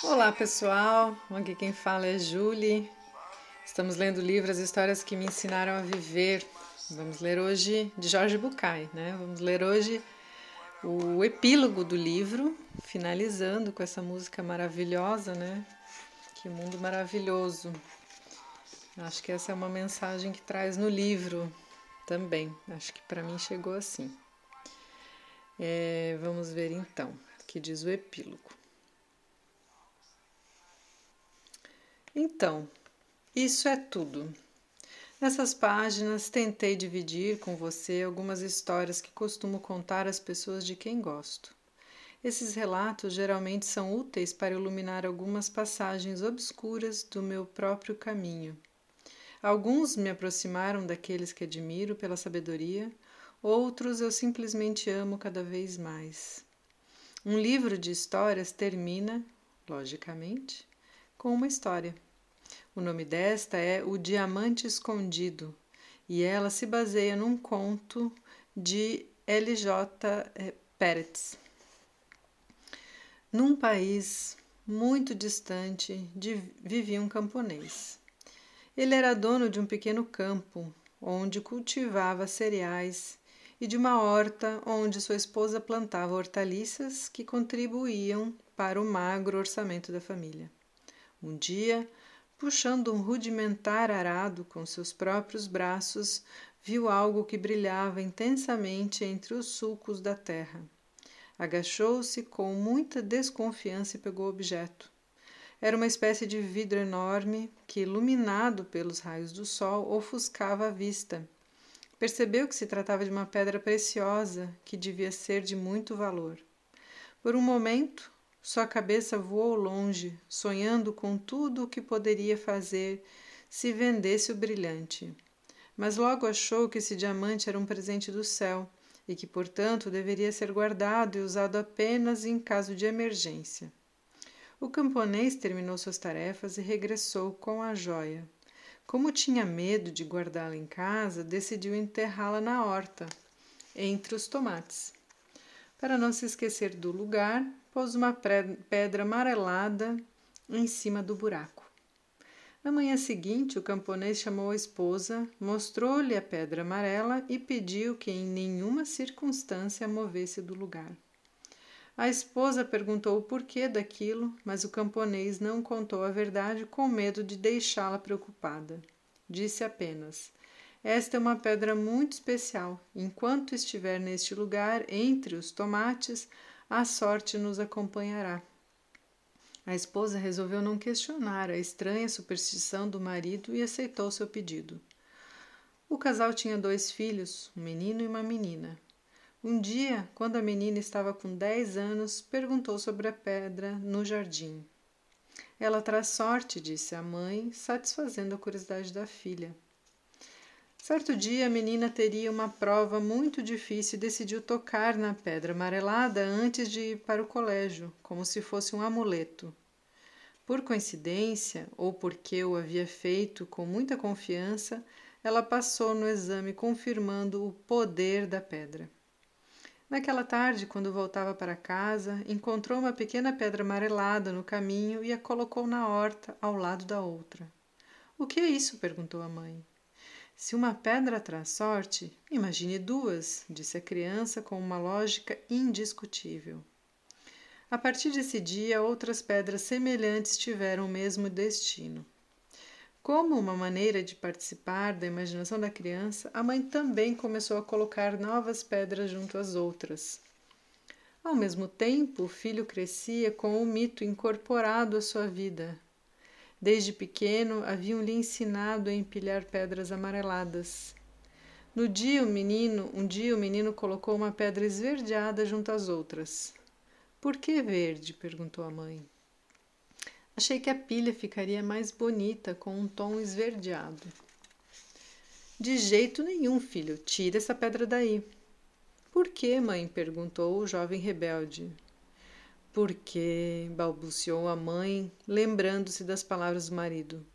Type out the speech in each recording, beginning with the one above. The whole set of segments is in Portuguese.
Olá pessoal, aqui quem fala é Julie. Estamos lendo o livro As Histórias que Me Ensinaram a Viver. Vamos ler hoje de Jorge Bucay, né? Vamos ler hoje o epílogo do livro, finalizando com essa música maravilhosa, né? Que mundo maravilhoso. Acho que essa é uma mensagem que traz no livro também. Acho que para mim chegou assim. É, vamos ver então o que diz o epílogo. Então, isso é tudo. Nessas páginas tentei dividir com você algumas histórias que costumo contar às pessoas de quem gosto. Esses relatos geralmente são úteis para iluminar algumas passagens obscuras do meu próprio caminho. Alguns me aproximaram daqueles que admiro pela sabedoria, outros eu simplesmente amo cada vez mais. Um livro de histórias termina, logicamente, com uma história. O nome desta é O Diamante Escondido e ela se baseia num conto de L.J. Eh, Peretz. Num país muito distante vivia um camponês. Ele era dono de um pequeno campo onde cultivava cereais e de uma horta onde sua esposa plantava hortaliças que contribuíam para o magro orçamento da família. Um dia, puxando um rudimentar arado com seus próprios braços, viu algo que brilhava intensamente entre os sulcos da terra. Agachou-se com muita desconfiança e pegou o objeto. Era uma espécie de vidro enorme que, iluminado pelos raios do sol, ofuscava a vista. Percebeu que se tratava de uma pedra preciosa que devia ser de muito valor. Por um momento, sua cabeça voou longe, sonhando com tudo o que poderia fazer se vendesse o brilhante. Mas logo achou que esse diamante era um presente do céu e que, portanto, deveria ser guardado e usado apenas em caso de emergência. O camponês terminou suas tarefas e regressou com a joia. Como tinha medo de guardá-la em casa, decidiu enterrá-la na horta, entre os tomates. Para não se esquecer do lugar, pôs uma pedra amarelada em cima do buraco. Na manhã seguinte, o camponês chamou a esposa, mostrou-lhe a pedra amarela e pediu que em nenhuma circunstância a movesse do lugar. A esposa perguntou o porquê daquilo, mas o camponês não contou a verdade com medo de deixá-la preocupada. Disse apenas: Esta é uma pedra muito especial. Enquanto estiver neste lugar, entre os tomates, a sorte nos acompanhará. A esposa resolveu não questionar a estranha superstição do marido e aceitou seu pedido. O casal tinha dois filhos, um menino e uma menina. Um dia, quando a menina estava com dez anos, perguntou sobre a pedra no jardim. Ela traz sorte, disse a mãe, satisfazendo a curiosidade da filha. Certo dia, a menina teria uma prova muito difícil e decidiu tocar na pedra amarelada antes de ir para o colégio, como se fosse um amuleto. Por coincidência, ou porque o havia feito com muita confiança, ela passou no exame confirmando o poder da pedra. Naquela tarde, quando voltava para casa, encontrou uma pequena pedra amarelada no caminho e a colocou na horta ao lado da outra. O que é isso? perguntou a mãe. Se uma pedra traz sorte, imagine duas, disse a criança com uma lógica indiscutível. A partir desse dia, outras pedras semelhantes tiveram o mesmo destino. Como uma maneira de participar da imaginação da criança, a mãe também começou a colocar novas pedras junto às outras. Ao mesmo tempo, o filho crescia com o mito incorporado à sua vida, Desde pequeno haviam-lhe ensinado a empilhar pedras amareladas. No dia o menino, um dia o menino colocou uma pedra esverdeada junto às outras. Por que verde? perguntou a mãe. Achei que a pilha ficaria mais bonita com um tom esverdeado. De jeito nenhum, filho. Tira essa pedra daí. Por que, mãe? perguntou o jovem rebelde. Porque, balbuciou a mãe, lembrando-se das palavras do marido.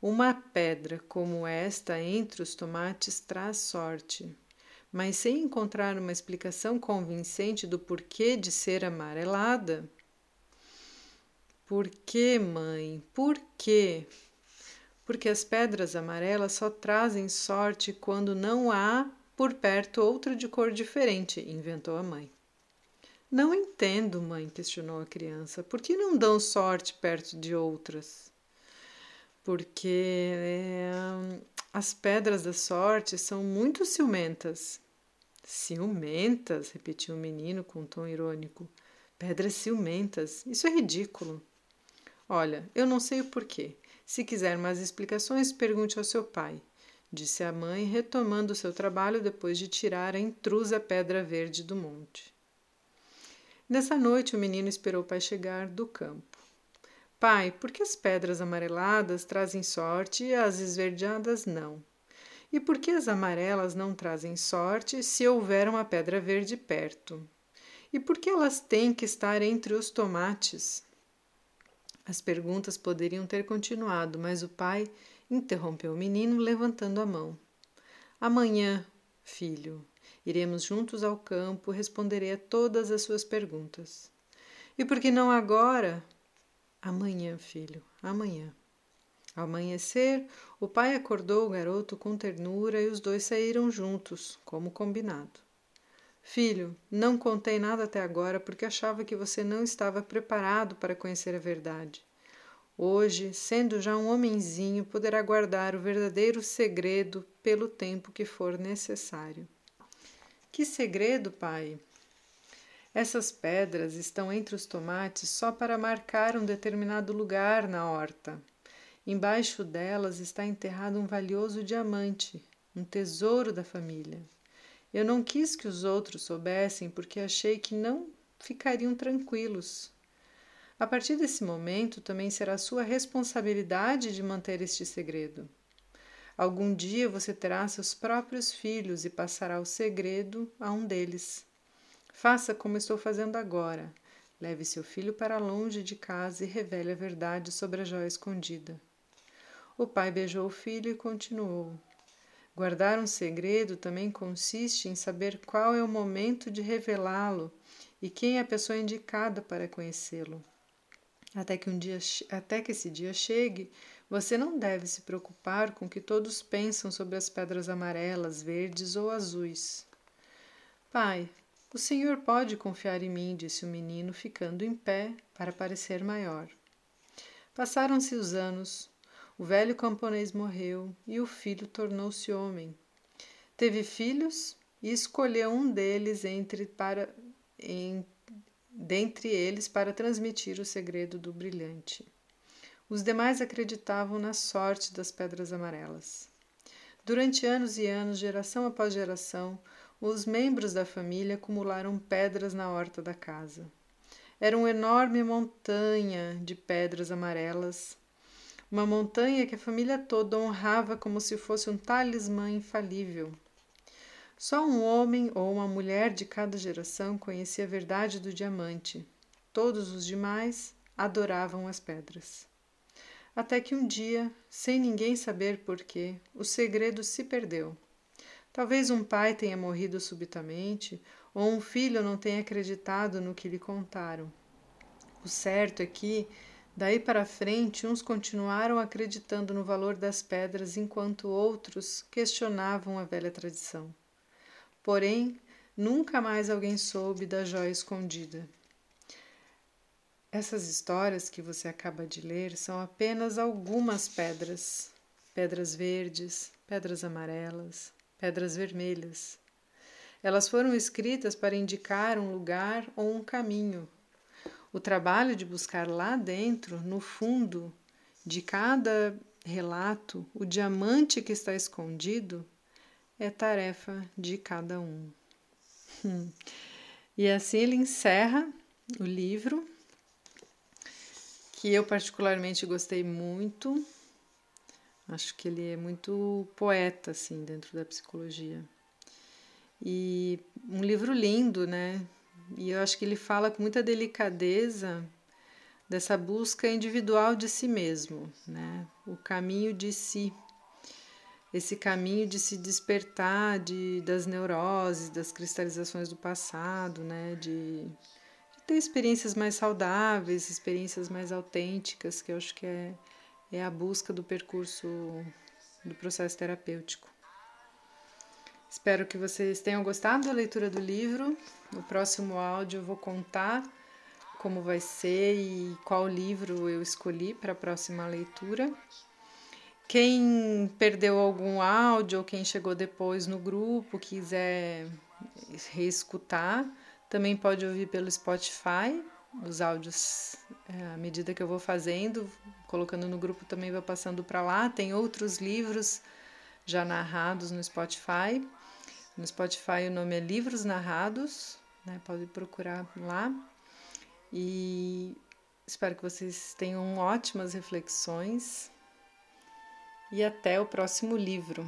Uma pedra como esta entre os tomates traz sorte. Mas sem encontrar uma explicação convincente do porquê de ser amarelada, Por que, mãe? Por quê? Porque as pedras amarelas só trazem sorte quando não há por perto outra de cor diferente, inventou a mãe. Não entendo, mãe, questionou a criança. Por que não dão sorte perto de outras? Porque é, as pedras da sorte são muito ciumentas. Ciumentas? repetiu o menino com um tom irônico. Pedras ciumentas. Isso é ridículo. Olha, eu não sei o porquê. Se quiser mais explicações, pergunte ao seu pai, disse a mãe, retomando seu trabalho depois de tirar a intrusa pedra verde do monte. Nessa noite, o menino esperou o pai chegar do campo. Pai, por que as pedras amareladas trazem sorte e as esverdeadas não? E por que as amarelas não trazem sorte se houver uma pedra verde perto? E por que elas têm que estar entre os tomates? As perguntas poderiam ter continuado, mas o pai interrompeu o menino, levantando a mão. Amanhã, filho, iremos juntos ao campo, responderei a todas as suas perguntas. E por que não agora? Amanhã, filho, amanhã. Ao amanhecer, o pai acordou o garoto com ternura e os dois saíram juntos, como combinado. Filho, não contei nada até agora porque achava que você não estava preparado para conhecer a verdade. Hoje, sendo já um homenzinho, poderá guardar o verdadeiro segredo pelo tempo que for necessário. Que segredo, pai? Essas pedras estão entre os tomates só para marcar um determinado lugar na horta. Embaixo delas está enterrado um valioso diamante, um tesouro da família. Eu não quis que os outros soubessem porque achei que não ficariam tranquilos. A partir desse momento, também será sua responsabilidade de manter este segredo. Algum dia você terá seus próprios filhos e passará o segredo a um deles. Faça como estou fazendo agora. Leve seu filho para longe de casa e revele a verdade sobre a joia escondida. O pai beijou o filho e continuou. Guardar um segredo também consiste em saber qual é o momento de revelá-lo e quem é a pessoa indicada para conhecê-lo. Até que um dia, até que esse dia chegue, você não deve se preocupar com o que todos pensam sobre as pedras amarelas, verdes ou azuis. Pai, o senhor pode confiar em mim, disse o menino, ficando em pé para parecer maior. Passaram-se os anos, o velho camponês morreu e o filho tornou-se homem. Teve filhos e escolheu um deles entre para em, dentre eles para transmitir o segredo do brilhante. Os demais acreditavam na sorte das pedras amarelas. Durante anos e anos, geração após geração, os membros da família acumularam pedras na horta da casa. Era uma enorme montanha de pedras amarelas, uma montanha que a família toda honrava como se fosse um talismã infalível. Só um homem ou uma mulher de cada geração conhecia a verdade do diamante. Todos os demais adoravam as pedras. Até que um dia, sem ninguém saber porquê, o segredo se perdeu. Talvez um pai tenha morrido subitamente, ou um filho não tenha acreditado no que lhe contaram. O certo é que, daí para frente, uns continuaram acreditando no valor das pedras enquanto outros questionavam a velha tradição. Porém, nunca mais alguém soube da joia escondida. Essas histórias que você acaba de ler são apenas algumas pedras: pedras verdes, pedras amarelas, pedras vermelhas. Elas foram escritas para indicar um lugar ou um caminho. O trabalho de buscar lá dentro, no fundo de cada relato, o diamante que está escondido, é tarefa de cada um. E assim ele encerra o livro, que eu particularmente gostei muito Acho que ele é muito poeta, assim, dentro da psicologia. E um livro lindo, né? E eu acho que ele fala com muita delicadeza dessa busca individual de si mesmo, né? O caminho de si. Esse caminho de se despertar de, das neuroses, das cristalizações do passado, né? De, de ter experiências mais saudáveis, experiências mais autênticas, que eu acho que é, é a busca do percurso do processo terapêutico. Espero que vocês tenham gostado da leitura do livro. No próximo áudio eu vou contar como vai ser e qual livro eu escolhi para a próxima leitura. Quem perdeu algum áudio ou quem chegou depois no grupo, quiser reescutar, também pode ouvir pelo Spotify. Os áudios, é, à medida que eu vou fazendo, colocando no grupo, também vai passando para lá. Tem outros livros já narrados no Spotify. No Spotify o nome é Livros Narrados, né? pode procurar lá. E espero que vocês tenham ótimas reflexões e até o próximo livro.